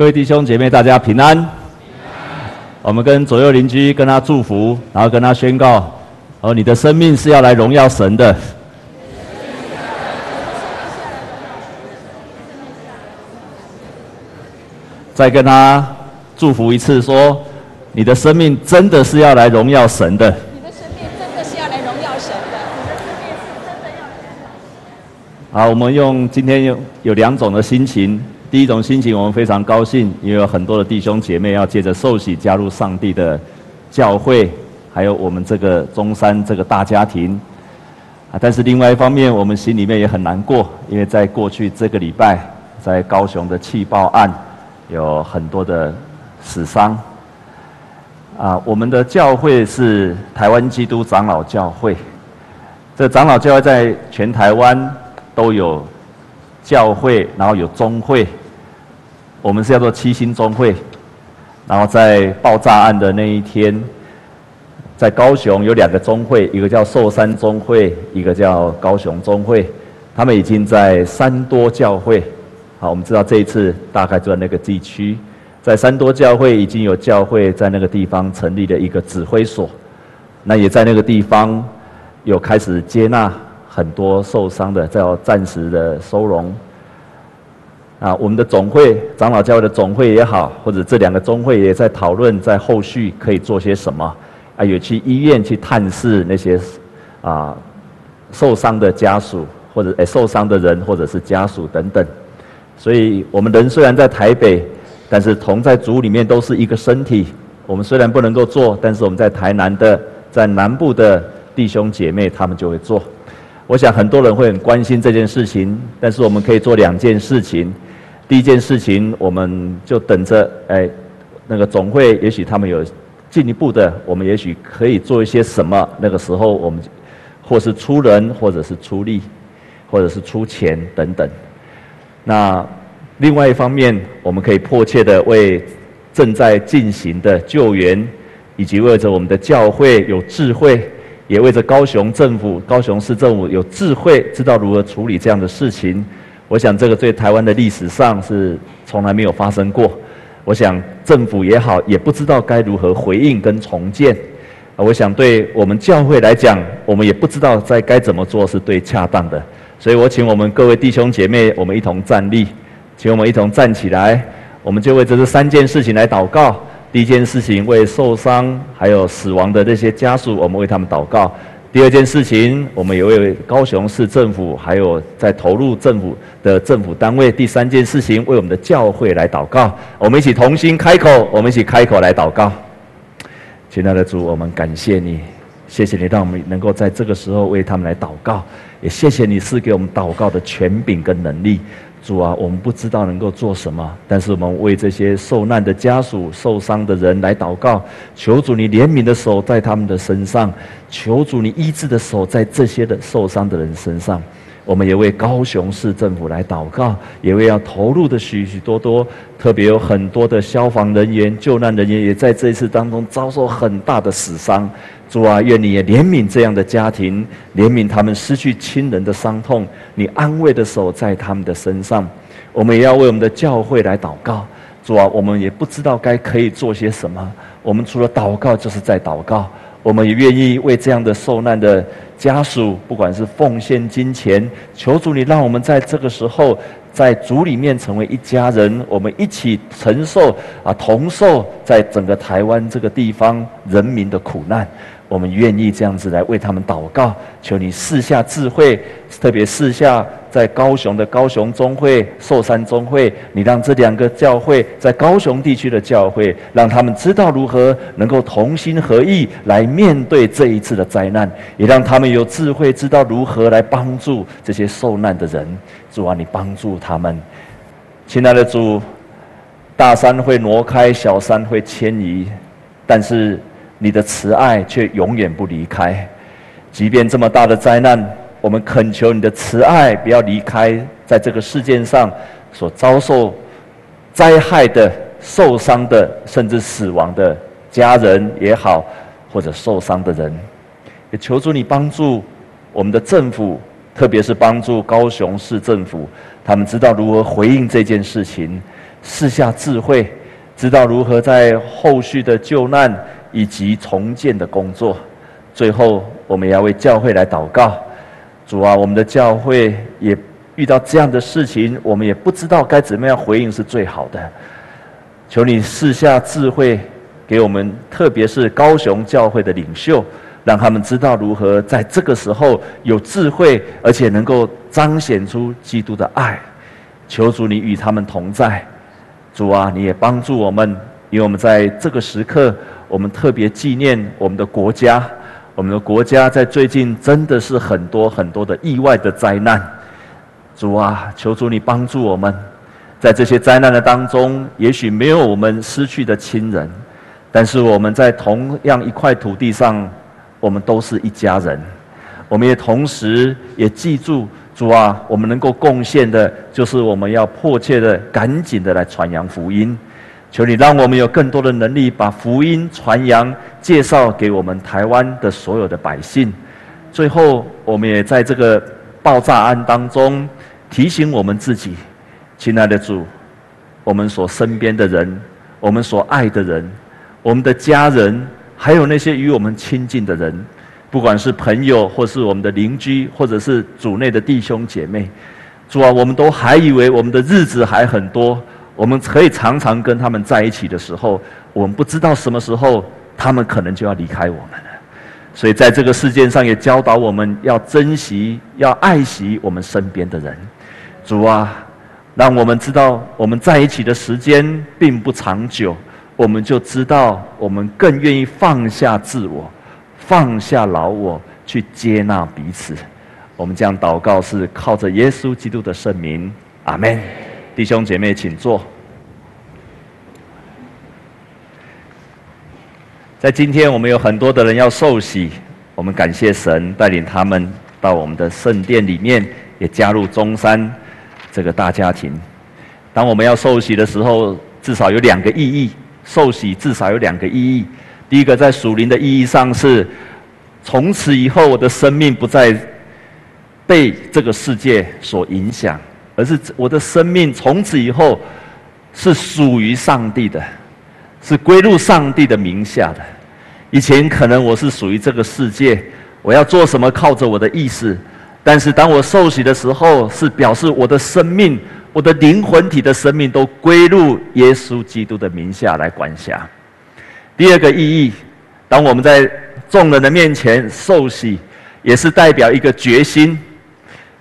各位弟兄姐妹，大家平安。平安。我们跟左右邻居跟他祝福，然后跟他宣告：哦，你的生命是要来荣耀神的。再跟他祝福一次，说：你的生命真的是要来荣耀神的。你的生命真的是要来荣耀神的。好，我们用今天有有两种的心情。第一种心情，我们非常高兴，因为有很多的弟兄姐妹要借着受洗加入上帝的教会，还有我们这个中山这个大家庭。啊，但是另外一方面，我们心里面也很难过，因为在过去这个礼拜，在高雄的气爆案，有很多的死伤。啊，我们的教会是台湾基督长老教会，这长老教会在全台湾都有教会，然后有宗会。我们是叫做七星宗会，然后在爆炸案的那一天，在高雄有两个宗会，一个叫寿山宗会，一个叫高雄宗会，他们已经在三多教会。好，我们知道这一次大概就在那个地区，在三多教会已经有教会在那个地方成立了一个指挥所，那也在那个地方有开始接纳很多受伤的，在暂时的收容。啊，我们的总会长老教会的总会也好，或者这两个中会也在讨论，在后续可以做些什么。啊，有去医院去探视那些啊受伤的家属，或者诶受伤的人，或者是家属等等。所以，我们人虽然在台北，但是同在主里面都是一个身体。我们虽然不能够做，但是我们在台南的，在南部的弟兄姐妹，他们就会做。我想很多人会很关心这件事情，但是我们可以做两件事情。第一件事情，我们就等着，哎，那个总会，也许他们有进一步的，我们也许可以做一些什么。那个时候，我们或是出人，或者是出力，或者是出钱等等。那另外一方面，我们可以迫切的为正在进行的救援，以及为着我们的教会有智慧，也为着高雄政府、高雄市政府有智慧，知道如何处理这样的事情。我想这个对台湾的历史上是从来没有发生过。我想政府也好，也不知道该如何回应跟重建。我想对我们教会来讲，我们也不知道在该怎么做是对恰当的。所以我请我们各位弟兄姐妹，我们一同站立，请我们一同站起来，我们就为这三件事情来祷告。第一件事情，为受伤还有死亡的这些家属，我们为他们祷告。第二件事情，我们也为高雄市政府，还有在投入政府的政府单位。第三件事情，为我们的教会来祷告。我们一起同心开口，我们一起开口来祷告。亲爱的主，我们感谢你，谢谢你让我们能够在这个时候为他们来祷告，也谢谢你赐给我们祷告的权柄跟能力。主啊，我们不知道能够做什么，但是我们为这些受难的家属、受伤的人来祷告，求主你怜悯的手在他们的身上，求主你医治的手在这些的受伤的人身上。我们也为高雄市政府来祷告，也为要投入的许许多多，特别有很多的消防人员、救难人员，也在这一次当中遭受很大的死伤。主啊，愿你也怜悯这样的家庭，怜悯他们失去亲人的伤痛，你安慰的手在他们的身上。我们也要为我们的教会来祷告。主啊，我们也不知道该可以做些什么，我们除了祷告就是在祷告。我们也愿意为这样的受难的家属，不管是奉献金钱，求主你让我们在这个时候，在主里面成为一家人，我们一起承受啊，同受在整个台湾这个地方人民的苦难。我们愿意这样子来为他们祷告，求你赐下智慧，特别赐下在高雄的高雄中会、寿山中会，你让这两个教会在高雄地区的教会，让他们知道如何能够同心合意来面对这一次的灾难，也让他们有智慧知道如何来帮助这些受难的人。主啊，你帮助他们，亲爱的主，大山会挪开，小山会迁移，但是。你的慈爱却永远不离开，即便这么大的灾难，我们恳求你的慈爱不要离开在这个世界上所遭受灾害的、受伤的，甚至死亡的家人也好，或者受伤的人，也求助你帮助我们的政府，特别是帮助高雄市政府，他们知道如何回应这件事情。试下智慧，知道如何在后续的救难以及重建的工作。最后，我们也要为教会来祷告。主啊，我们的教会也遇到这样的事情，我们也不知道该怎么样回应是最好的。求你赐下智慧给我们，特别是高雄教会的领袖，让他们知道如何在这个时候有智慧，而且能够彰显出基督的爱。求主你与他们同在。主啊，你也帮助我们，因为我们在这个时刻，我们特别纪念我们的国家。我们的国家在最近真的是很多很多的意外的灾难。主啊，求主你帮助我们，在这些灾难的当中，也许没有我们失去的亲人，但是我们在同样一块土地上，我们都是一家人。我们也同时也记住。主啊，我们能够贡献的，就是我们要迫切的、赶紧的来传扬福音。求你让我们有更多的能力，把福音传扬、介绍给我们台湾的所有的百姓。最后，我们也在这个爆炸案当中提醒我们自己：亲爱的主，我们所身边的人，我们所爱的人，我们的家人，还有那些与我们亲近的人。不管是朋友，或是我们的邻居，或者是组内的弟兄姐妹，主啊，我们都还以为我们的日子还很多，我们可以常常跟他们在一起的时候，我们不知道什么时候他们可能就要离开我们了。所以在这个世界上，也教导我们要珍惜、要爱惜我们身边的人。主啊，让我们知道我们在一起的时间并不长久，我们就知道我们更愿意放下自我。放下老我，去接纳彼此。我们这样祷告是靠着耶稣基督的圣名，阿门。弟兄姐妹，请坐。在今天，我们有很多的人要受洗，我们感谢神带领他们到我们的圣殿里面，也加入中山这个大家庭。当我们要受洗的时候，至少有两个意义。受洗至少有两个意义。第一个，在属灵的意义上是，从此以后我的生命不再被这个世界所影响，而是我的生命从此以后是属于上帝的，是归入上帝的名下的。以前可能我是属于这个世界，我要做什么靠着我的意识，但是当我受洗的时候，是表示我的生命、我的灵魂体的生命都归入耶稣基督的名下来管辖。第二个意义，当我们在众人的面前受洗，也是代表一个决心，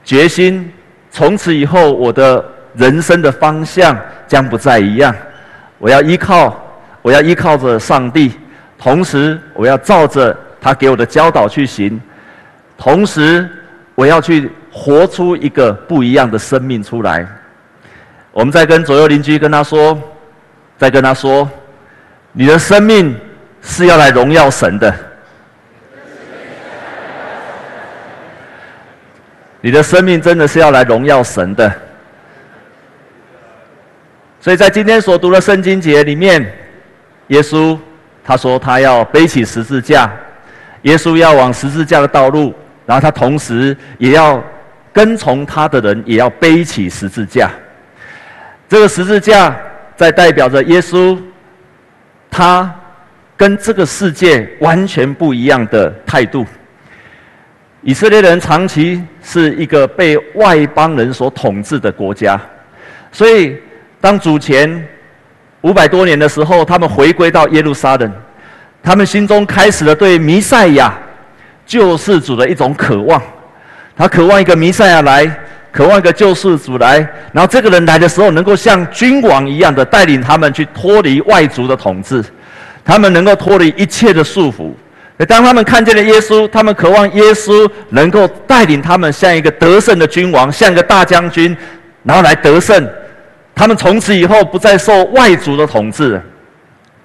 决心从此以后我的人生的方向将不再一样。我要依靠，我要依靠着上帝，同时我要照着他给我的教导去行，同时我要去活出一个不一样的生命出来。我们再跟左右邻居跟他说，再跟他说。你的生命是要来荣耀神的，你的生命真的是要来荣耀神的。所以在今天所读的圣经节里面，耶稣他说他要背起十字架，耶稣要往十字架的道路，然后他同时也要跟从他的人也要背起十字架。这个十字架在代表着耶稣。他跟这个世界完全不一样的态度。以色列人长期是一个被外邦人所统治的国家，所以当主前五百多年的时候，他们回归到耶路撒冷，他们心中开始了对弥赛亚救世主的一种渴望。他渴望一个弥赛亚来，渴望一个救世主来，然后这个人来的时候，能够像君王一样的带领他们去脱离外族的统治，他们能够脱离一切的束缚。当他们看见了耶稣，他们渴望耶稣能够带领他们像一个得胜的君王，像一个大将军，然后来得胜。他们从此以后不再受外族的统治，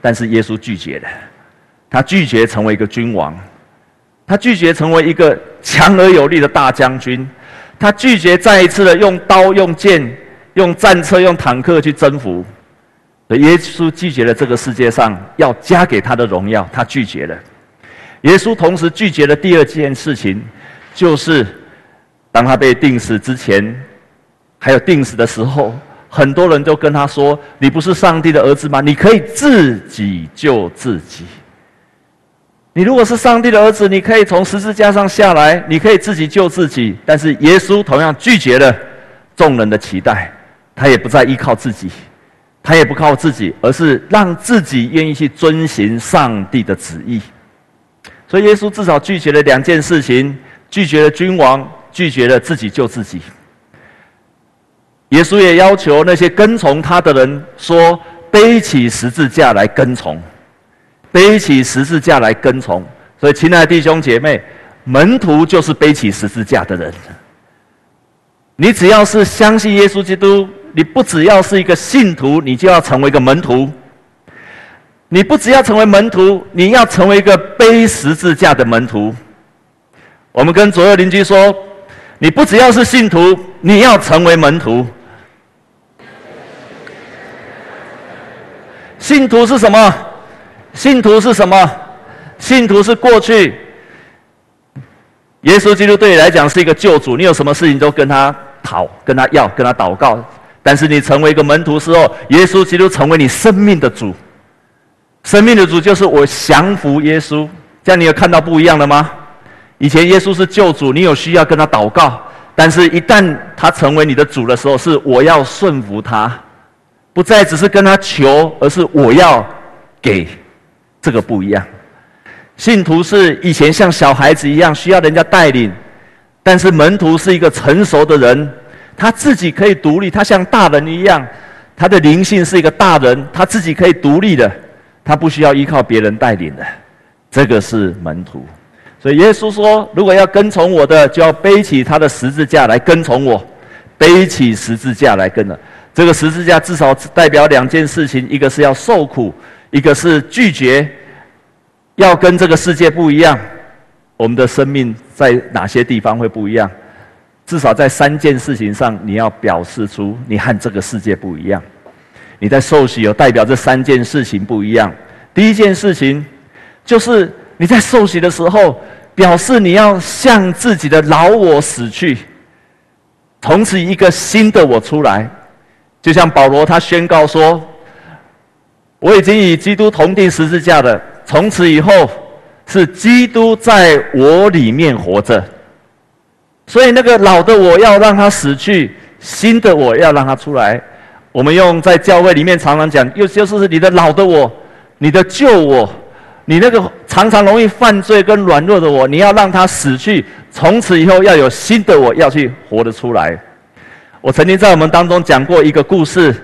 但是耶稣拒绝了，他拒绝成为一个君王，他拒绝成为一个强而有力的大将军。他拒绝再一次的用刀、用剑、用战车、用坦克去征服。耶稣拒绝了这个世界上要加给他的荣耀，他拒绝了。耶稣同时拒绝了第二件事情，就是当他被钉死之前，还有钉死的时候，很多人都跟他说：“你不是上帝的儿子吗？你可以自己救自己。你如果是上帝的儿子，你可以从十字架上下来，你可以自己救自己。”但是耶稣同样拒绝了众人的期待，他也不再依靠自己，他也不靠自己，而是让自己愿意去遵行上帝的旨意。所以耶稣至少拒绝了两件事情：拒绝了君王，拒绝了自己救自己。耶稣也要求那些跟从他的人说：“背起十字架来跟从，背起十字架来跟从。”所以，亲爱的弟兄姐妹，门徒就是背起十字架的人。你只要是相信耶稣基督，你不只要是一个信徒，你就要成为一个门徒。你不只要成为门徒，你要成为一个背十字架的门徒。我们跟左右邻居说：“你不只要是信徒，你要成为门徒。”信徒是什么？信徒是什么？信徒是过去，耶稣基督对你来讲是一个救主，你有什么事情都跟他讨、跟他要、跟他祷告。但是你成为一个门徒之后，耶稣基督成为你生命的主，生命的主就是我降服耶稣。这样你有看到不一样的吗？以前耶稣是救主，你有需要跟他祷告，但是一旦他成为你的主的时候，是我要顺服他。不再只是跟他求，而是我要给，这个不一样。信徒是以前像小孩子一样需要人家带领，但是门徒是一个成熟的人，他自己可以独立，他像大人一样，他的灵性是一个大人，他自己可以独立的，他不需要依靠别人带领的，这个是门徒。所以耶稣说，如果要跟从我的，就要背起他的十字架来跟从我，背起十字架来跟了。这个十字架至少代表两件事情：一个是要受苦，一个是拒绝，要跟这个世界不一样。我们的生命在哪些地方会不一样？至少在三件事情上，你要表示出你和这个世界不一样。你在受洗有代表这三件事情不一样。第一件事情就是你在受洗的时候，表示你要向自己的老我死去，从此一个新的我出来。就像保罗他宣告说：“我已经与基督同钉十字架了，从此以后是基督在我里面活着。所以那个老的我要让他死去，新的我要让他出来。我们用在教会里面常常讲，又就是你的老的我，你的旧我，你那个常常容易犯罪跟软弱的我，你要让他死去，从此以后要有新的我要去活得出来。”我曾经在我们当中讲过一个故事，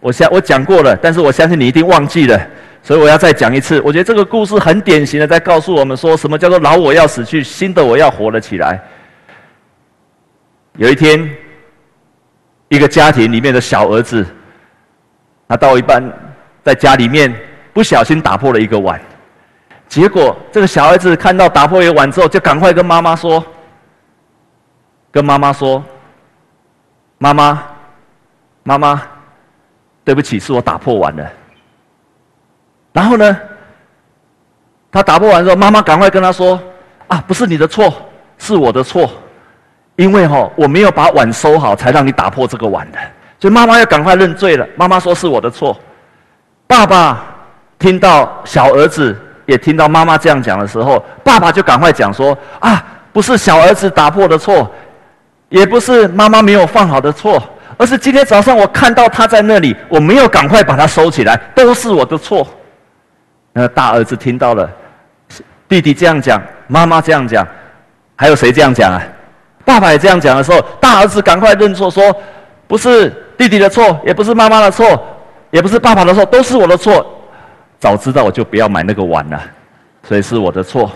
我相我讲过了，但是我相信你一定忘记了，所以我要再讲一次。我觉得这个故事很典型的在告诉我们说，什么叫做老我要死去，新的我要活了起来。有一天，一个家庭里面的小儿子，他到一半在家里面不小心打破了一个碗，结果这个小儿子看到打破一个碗之后，就赶快跟妈妈说，跟妈妈说。妈妈，妈妈，对不起，是我打破碗了。然后呢，他打破碗之后，妈妈赶快跟他说：“啊，不是你的错，是我的错，因为哈我没有把碗收好，才让你打破这个碗的。”所以妈妈要赶快认罪了。妈妈说是我的错。爸爸听到小儿子也听到妈妈这样讲的时候，爸爸就赶快讲说：“啊，不是小儿子打破的错。”也不是妈妈没有放好的错，而是今天早上我看到他在那里，我没有赶快把他收起来，都是我的错。那大儿子听到了，弟弟这样讲，妈妈这样讲，还有谁这样讲啊？爸爸也这样讲的时候，大儿子赶快认错，说不是弟弟的错，也不是妈妈的错，也不是爸爸的错，都是我的错。早知道我就不要买那个碗了，所以是我的错。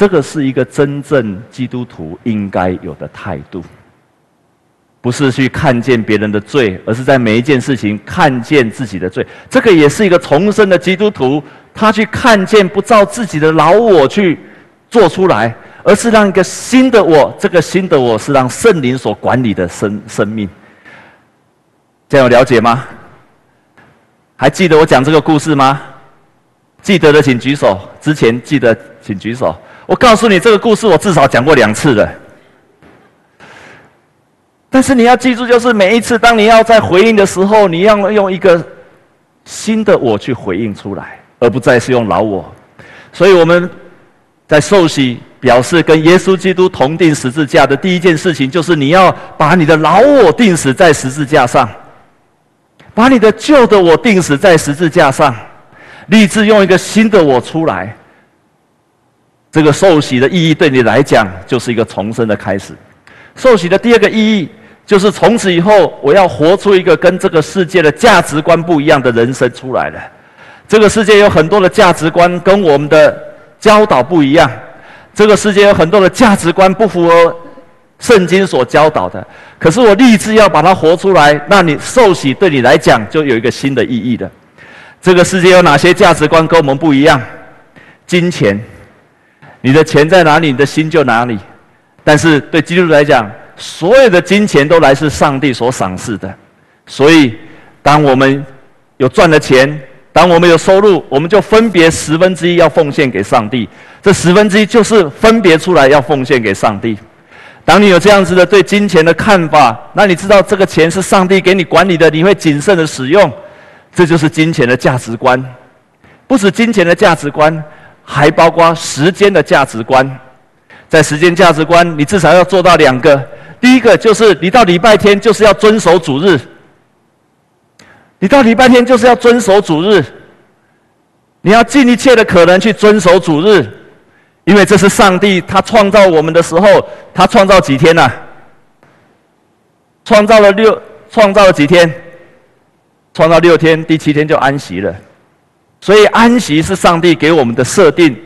这个是一个真正基督徒应该有的态度，不是去看见别人的罪，而是在每一件事情看见自己的罪。这个也是一个重生的基督徒，他去看见不照自己的老我去做出来，而是让一个新的我。这个新的我是让圣灵所管理的生生命。这样有了解吗？还记得我讲这个故事吗？记得的请举手。之前记得请举手。我告诉你，这个故事我至少讲过两次了。但是你要记住，就是每一次当你要在回应的时候，你要用一个新的我去回应出来，而不再是用老我。所以我们在受洗表示跟耶稣基督同钉十字架的第一件事情，就是你要把你的老我钉死在十字架上，把你的旧的我钉死在十字架上，立志用一个新的我出来。这个受洗的意义对你来讲，就是一个重生的开始。受洗的第二个意义，就是从此以后，我要活出一个跟这个世界的价值观不一样的人生出来了。这个世界有很多的价值观跟我们的教导不一样，这个世界有很多的价值观不符合圣经所教导的。可是我立志要把它活出来，那你受洗对你来讲就有一个新的意义的。这个世界有哪些价值观跟我们不一样？金钱。你的钱在哪里，你的心就哪里。但是对基督徒来讲，所有的金钱都来自上帝所赏赐的。所以，当我们有赚了钱，当我们有收入，我们就分别十分之一要奉献给上帝。这十分之一就是分别出来要奉献给上帝。当你有这样子的对金钱的看法，那你知道这个钱是上帝给你管理的，你会谨慎的使用。这就是金钱的价值观，不是金钱的价值观。还包括时间的价值观，在时间价值观，你至少要做到两个。第一个就是你到礼拜天就是要遵守主日，你到礼拜天就是要遵守主日，你要尽一切的可能去遵守主日，因为这是上帝他创造我们的时候，他创造几天呐？创造了六，创造了几天？创造六天，第七天就安息了。所以安息是上帝给我们的设定，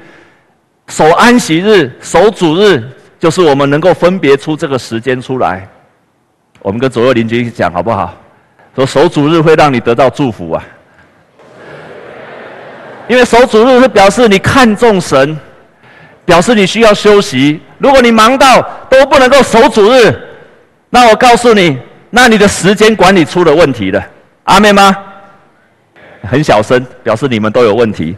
守安息日、守主日，就是我们能够分别出这个时间出来。我们跟左右邻居讲好不好？说守主日会让你得到祝福啊！因为守主日是表示你看重神，表示你需要休息。如果你忙到都不能够守主日，那我告诉你，那你的时间管理出了问题了。阿妹吗？很小声，表示你们都有问题。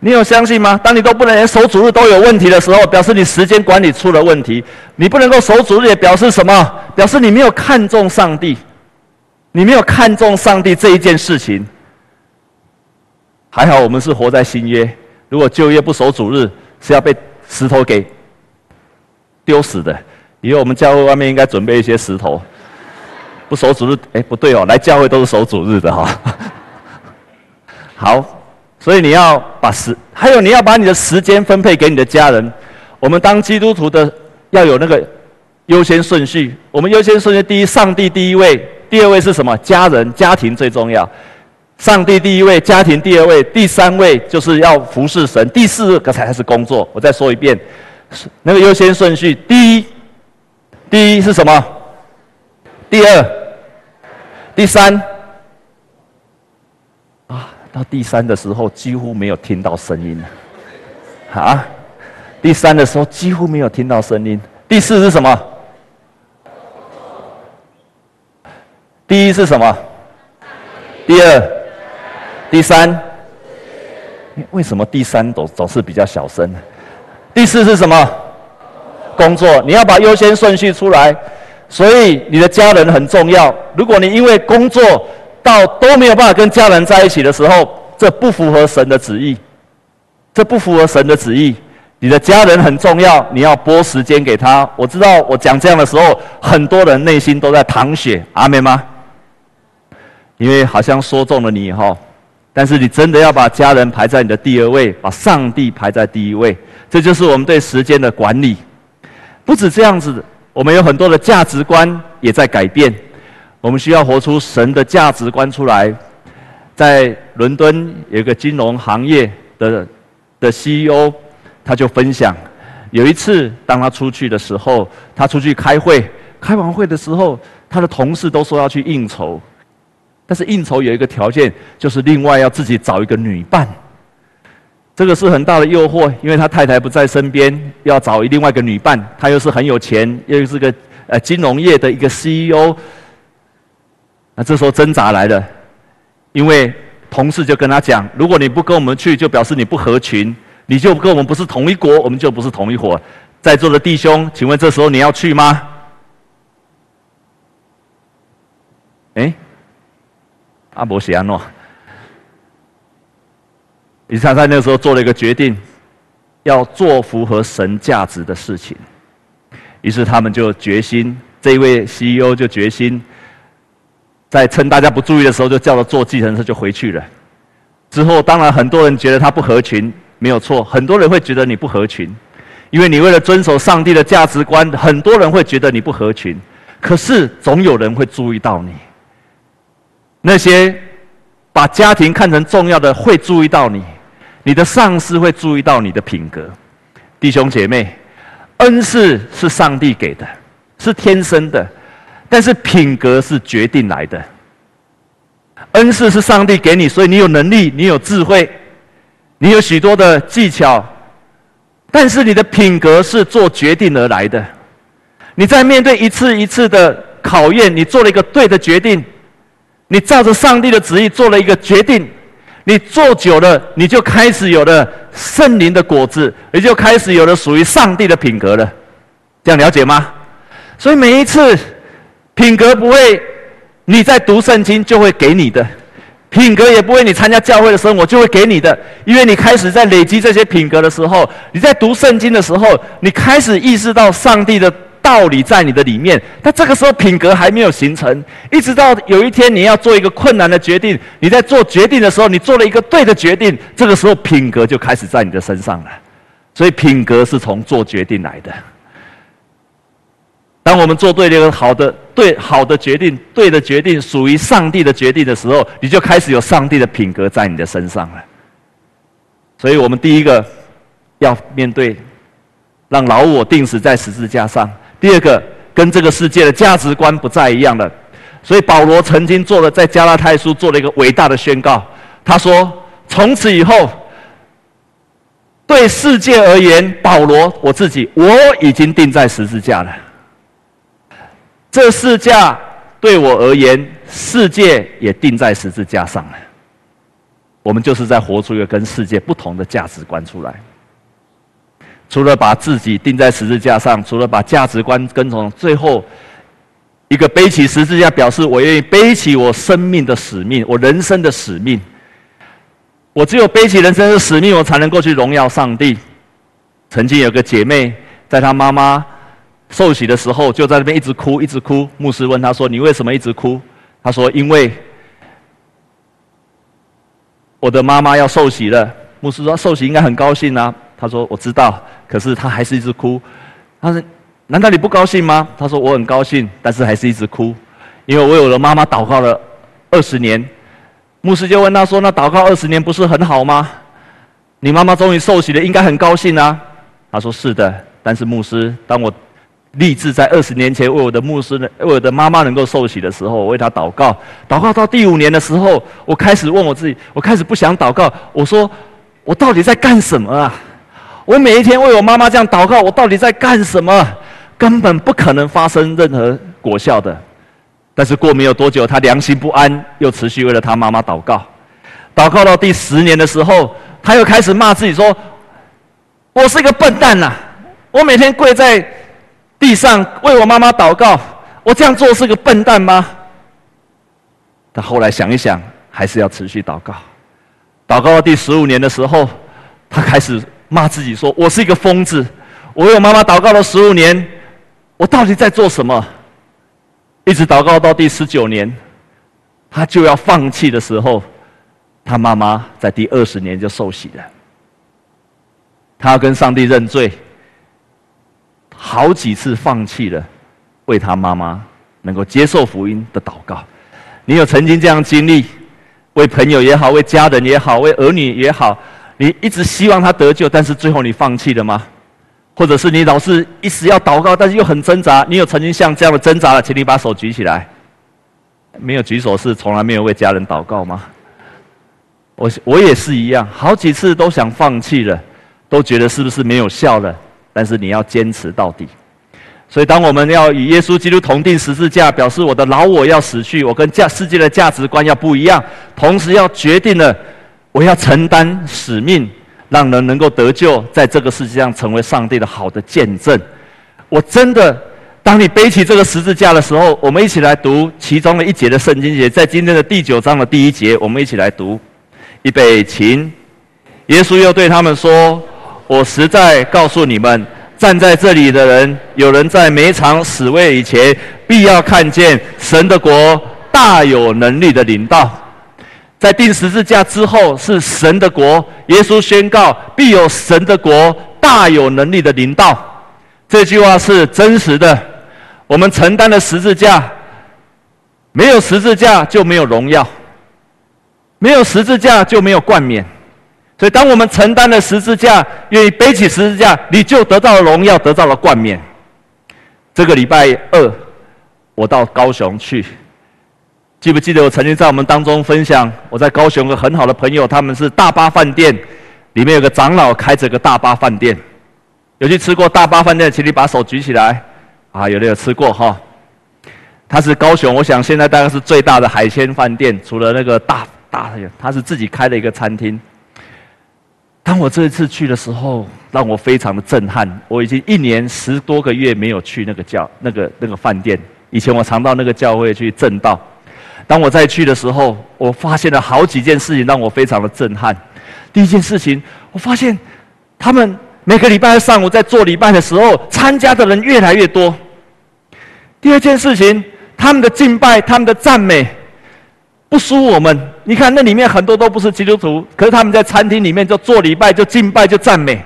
你有相信吗？当你都不能连守主日都有问题的时候，表示你时间管理出了问题。你不能够守主日，也表示什么？表示你没有看重上帝，你没有看重上帝这一件事情。还好我们是活在新约，如果旧约不守主日，是要被石头给丢死的。以后我们教会外面应该准备一些石头。不守主日，哎，不对哦，来教会都是守主日的哈。好，所以你要把时，还有你要把你的时间分配给你的家人。我们当基督徒的要有那个优先顺序。我们优先顺序第一，上帝第一位；第二位是什么？家人、家庭最重要。上帝第一位，家庭第二位，第三位就是要服侍神，第四个才是工作。我再说一遍，那个优先顺序：第一，第一是什么？第二，第三。啊到第三的时候，几乎没有听到声音了。啊，第三的时候几乎没有听到声音。第四是什么？第一是什么？第二、第三。为什么第三总总是比较小声？第四是什么？工作。你要把优先顺序出来。所以你的家人很重要。如果你因为工作，到都没有办法跟家人在一起的时候，这不符合神的旨意，这不符合神的旨意。你的家人很重要，你要拨时间给他。我知道我讲这样的时候，很多人内心都在淌血，阿们吗？因为好像说中了你以后，但是你真的要把家人排在你的第二位，把上帝排在第一位，这就是我们对时间的管理。不止这样子，我们有很多的价值观也在改变。我们需要活出神的价值观出来。在伦敦有一个金融行业的的 CEO，他就分享，有一次当他出去的时候，他出去开会，开完会的时候，他的同事都说要去应酬，但是应酬有一个条件，就是另外要自己找一个女伴。这个是很大的诱惑，因为他太太不在身边，要找另外一个女伴，他又是很有钱，又是个呃金融业的一个 CEO。那这时候挣扎来了，因为同事就跟他讲：“如果你不跟我们去，就表示你不合群，你就跟我们不是同一国，我们就不是同一伙。”在座的弟兄，请问这时候你要去吗？哎，阿伯写安诺，以撒在那时候做了一个决定，要做符合神价值的事情。于是他们就决心，这一位 CEO 就决心，在趁大家不注意的时候，就叫他坐计程车就回去了。之后，当然很多人觉得他不合群，没有错，很多人会觉得你不合群，因为你为了遵守上帝的价值观，很多人会觉得你不合群。可是总有人会注意到你，那些把家庭看成重要的会注意到你，你的上司会注意到你的品格，弟兄姐妹。恩赐是上帝给的，是天生的，但是品格是决定来的。恩赐是上帝给你，所以你有能力，你有智慧，你有许多的技巧，但是你的品格是做决定而来的。你在面对一次一次的考验，你做了一个对的决定，你照着上帝的旨意做了一个决定。你做久了，你就开始有了圣灵的果子，也就开始有了属于上帝的品格了。这样了解吗？所以每一次品格不会，你在读圣经就会给你的；品格也不会，你参加教会的时候我就会给你的。因为你开始在累积这些品格的时候，你在读圣经的时候，你开始意识到上帝的。道理在你的里面，但这个时候品格还没有形成。一直到有一天你要做一个困难的决定，你在做决定的时候，你做了一个对的决定，这个时候品格就开始在你的身上了。所以品格是从做决定来的。当我们做对了一个好的、对好的决定、对的决定，属于上帝的决定的时候，你就开始有上帝的品格在你的身上了。所以我们第一个要面对，让老我钉死在十字架上。第二个，跟这个世界的价值观不再一样了，所以保罗曾经做了在加拉太书做了一个伟大的宣告。他说：“从此以后，对世界而言，保罗我自己我已经钉在十字架了。这十字架对我而言，世界也钉在十字架上了。我们就是在活出一个跟世界不同的价值观出来。”除了把自己钉在十字架上，除了把价值观跟从，最后一个背起十字架，表示我愿意背起我生命的使命，我人生的使命。我只有背起人生的使命，我才能够去荣耀上帝。曾经有个姐妹，在她妈妈受洗的时候，就在那边一直哭，一直哭。牧师问他说：“你为什么一直哭？”他说：“因为我的妈妈要受洗了。”牧师说：“受洗应该很高兴啊。”他说：“我知道。”可是他还是一直哭，他说：“难道你不高兴吗？”他说：“我很高兴，但是还是一直哭，因为我有了妈妈祷告了二十年。”牧师就问他说：“那祷告二十年不是很好吗？你妈妈终于受洗了，应该很高兴啊。”他说：“是的，但是牧师，当我立志在二十年前为我的牧师、为我的妈妈能够受洗的时候，为她祷告，祷告到第五年的时候，我开始问我自己，我开始不想祷告，我说：我到底在干什么啊？”我每一天为我妈妈这样祷告，我到底在干什么？根本不可能发生任何果效的。但是过没有多久，他良心不安，又持续为了他妈妈祷告。祷告到第十年的时候，他又开始骂自己说：“我是一个笨蛋呐！我每天跪在地上为我妈妈祷告，我这样做是个笨蛋吗？”他后来想一想，还是要持续祷告。祷告到第十五年的时候，他开始。骂自己说：“我是一个疯子，我为我妈妈祷告了十五年，我到底在做什么？”一直祷告到第十九年，他就要放弃的时候，他妈妈在第二十年就受洗了。他要跟上帝认罪，好几次放弃了为他妈妈能够接受福音的祷告。你有曾经这样经历？为朋友也好，为家人也好，为儿女也好。你一直希望他得救，但是最后你放弃了吗？或者是你老是一直要祷告，但是又很挣扎？你有曾经像这样的挣扎了？请你把手举起来。没有举手是从来没有为家人祷告吗？我我也是一样，好几次都想放弃了，都觉得是不是没有效了？但是你要坚持到底。所以当我们要与耶稣基督同钉十字架，表示我的老我要死去，我跟价世界的价值观要不一样，同时要决定了。我要承担使命，让人能够得救，在这个世界上成为上帝的好的见证。我真的当你背起这个十字架的时候，我们一起来读其中的一节的圣经节，在今天的第九章的第一节，我们一起来读。预备，请。耶稣又对他们说：“我实在告诉你们，站在这里的人，有人在每场死位以前，必要看见神的国大有能力的临到。在钉十字架之后，是神的国。耶稣宣告，必有神的国大有能力的临到。这句话是真实的。我们承担了十字架，没有十字架就没有荣耀，没有十字架就没有冠冕。”所以，当我们承担了十字架，愿意背起十字架，你就得到了荣耀，得到了冠冕。这个礼拜二，我到高雄去，记不记得我曾经在我们当中分享？我在高雄有个很好的朋友，他们是大巴饭店，里面有个长老开着个大巴饭店。有去吃过大巴饭店，请你把手举起来。啊，有的有吃过哈。他是高雄，我想现在大概是最大的海鲜饭店，除了那个大大，他是自己开的一个餐厅。当我这一次去的时候，让我非常的震撼。我已经一年十多个月没有去那个教、那个那个饭店。以前我常到那个教会去证道。当我再去的时候，我发现了好几件事情让我非常的震撼。第一件事情，我发现他们每个礼拜二上午在做礼拜的时候，参加的人越来越多。第二件事情，他们的敬拜、他们的赞美。不输我们，你看那里面很多都不是基督徒，可是他们在餐厅里面就做礼拜、就敬拜、就赞美。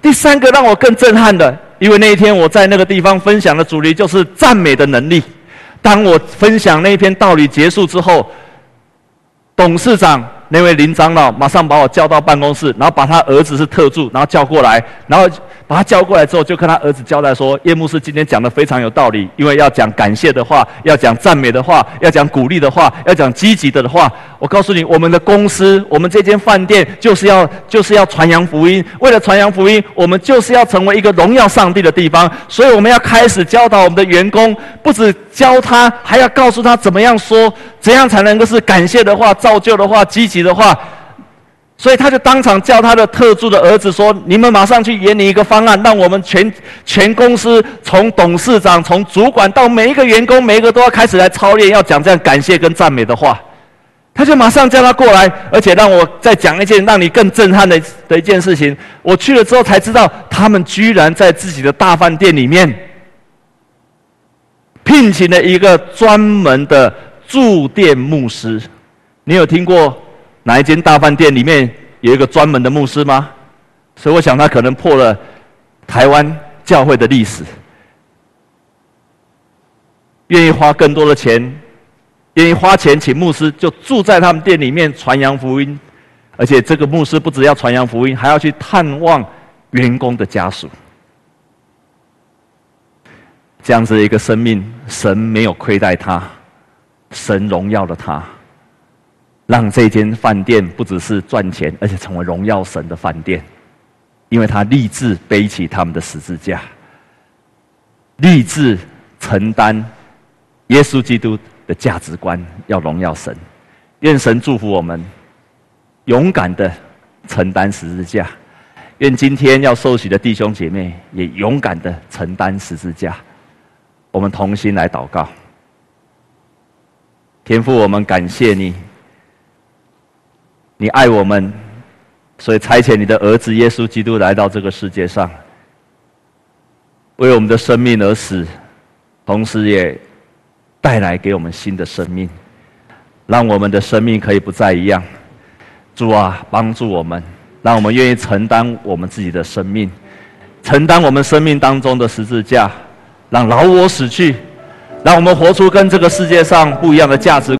第三个让我更震撼的，因为那一天我在那个地方分享的主题就是赞美的能力。当我分享那篇道理结束之后，董事长。那位林长老马上把我叫到办公室，然后把他儿子是特助，然后叫过来，然后把他叫过来之后，就跟他儿子交代说：“叶牧师今天讲的非常有道理，因为要讲感谢的话，要讲赞美的话，要讲鼓励的话，要讲积极的话。我告诉你，我们的公司，我们这间饭店，就是要就是要传扬福音。为了传扬福音，我们就是要成为一个荣耀上帝的地方。所以我们要开始教导我们的员工，不止教他，还要告诉他怎么样说。”怎样才能够是感谢的话、造就的话、积极的话？所以他就当场叫他的特助的儿子说：“你们马上去研拟一个方案，让我们全全公司从董事长、从主管到每一个员工，每一个都要开始来操练，要讲这样感谢跟赞美的话。”他就马上叫他过来，而且让我再讲一件让你更震撼的的一件事情。我去了之后才知道，他们居然在自己的大饭店里面聘请了一个专门的。驻店牧师，你有听过哪一间大饭店里面有一个专门的牧师吗？所以我想他可能破了台湾教会的历史。愿意花更多的钱，愿意花钱请牧师，就住在他们店里面传扬福音，而且这个牧师不只要传扬福音，还要去探望员工的家属。这样子一个生命，神没有亏待他。神荣耀了他，让这间饭店不只是赚钱，而且成为荣耀神的饭店，因为他立志背起他们的十字架，立志承担耶稣基督的价值观，要荣耀神。愿神祝福我们，勇敢的承担十字架。愿今天要受洗的弟兄姐妹也勇敢的承担十字架。我们同心来祷告。天父，我们感谢你，你爱我们，所以差遣你的儿子耶稣基督来到这个世界上，为我们的生命而死，同时也带来给我们新的生命，让我们的生命可以不再一样。主啊，帮助我们，让我们愿意承担我们自己的生命，承担我们生命当中的十字架，让老我死去。让我们活出跟这个世界上不一样的价值。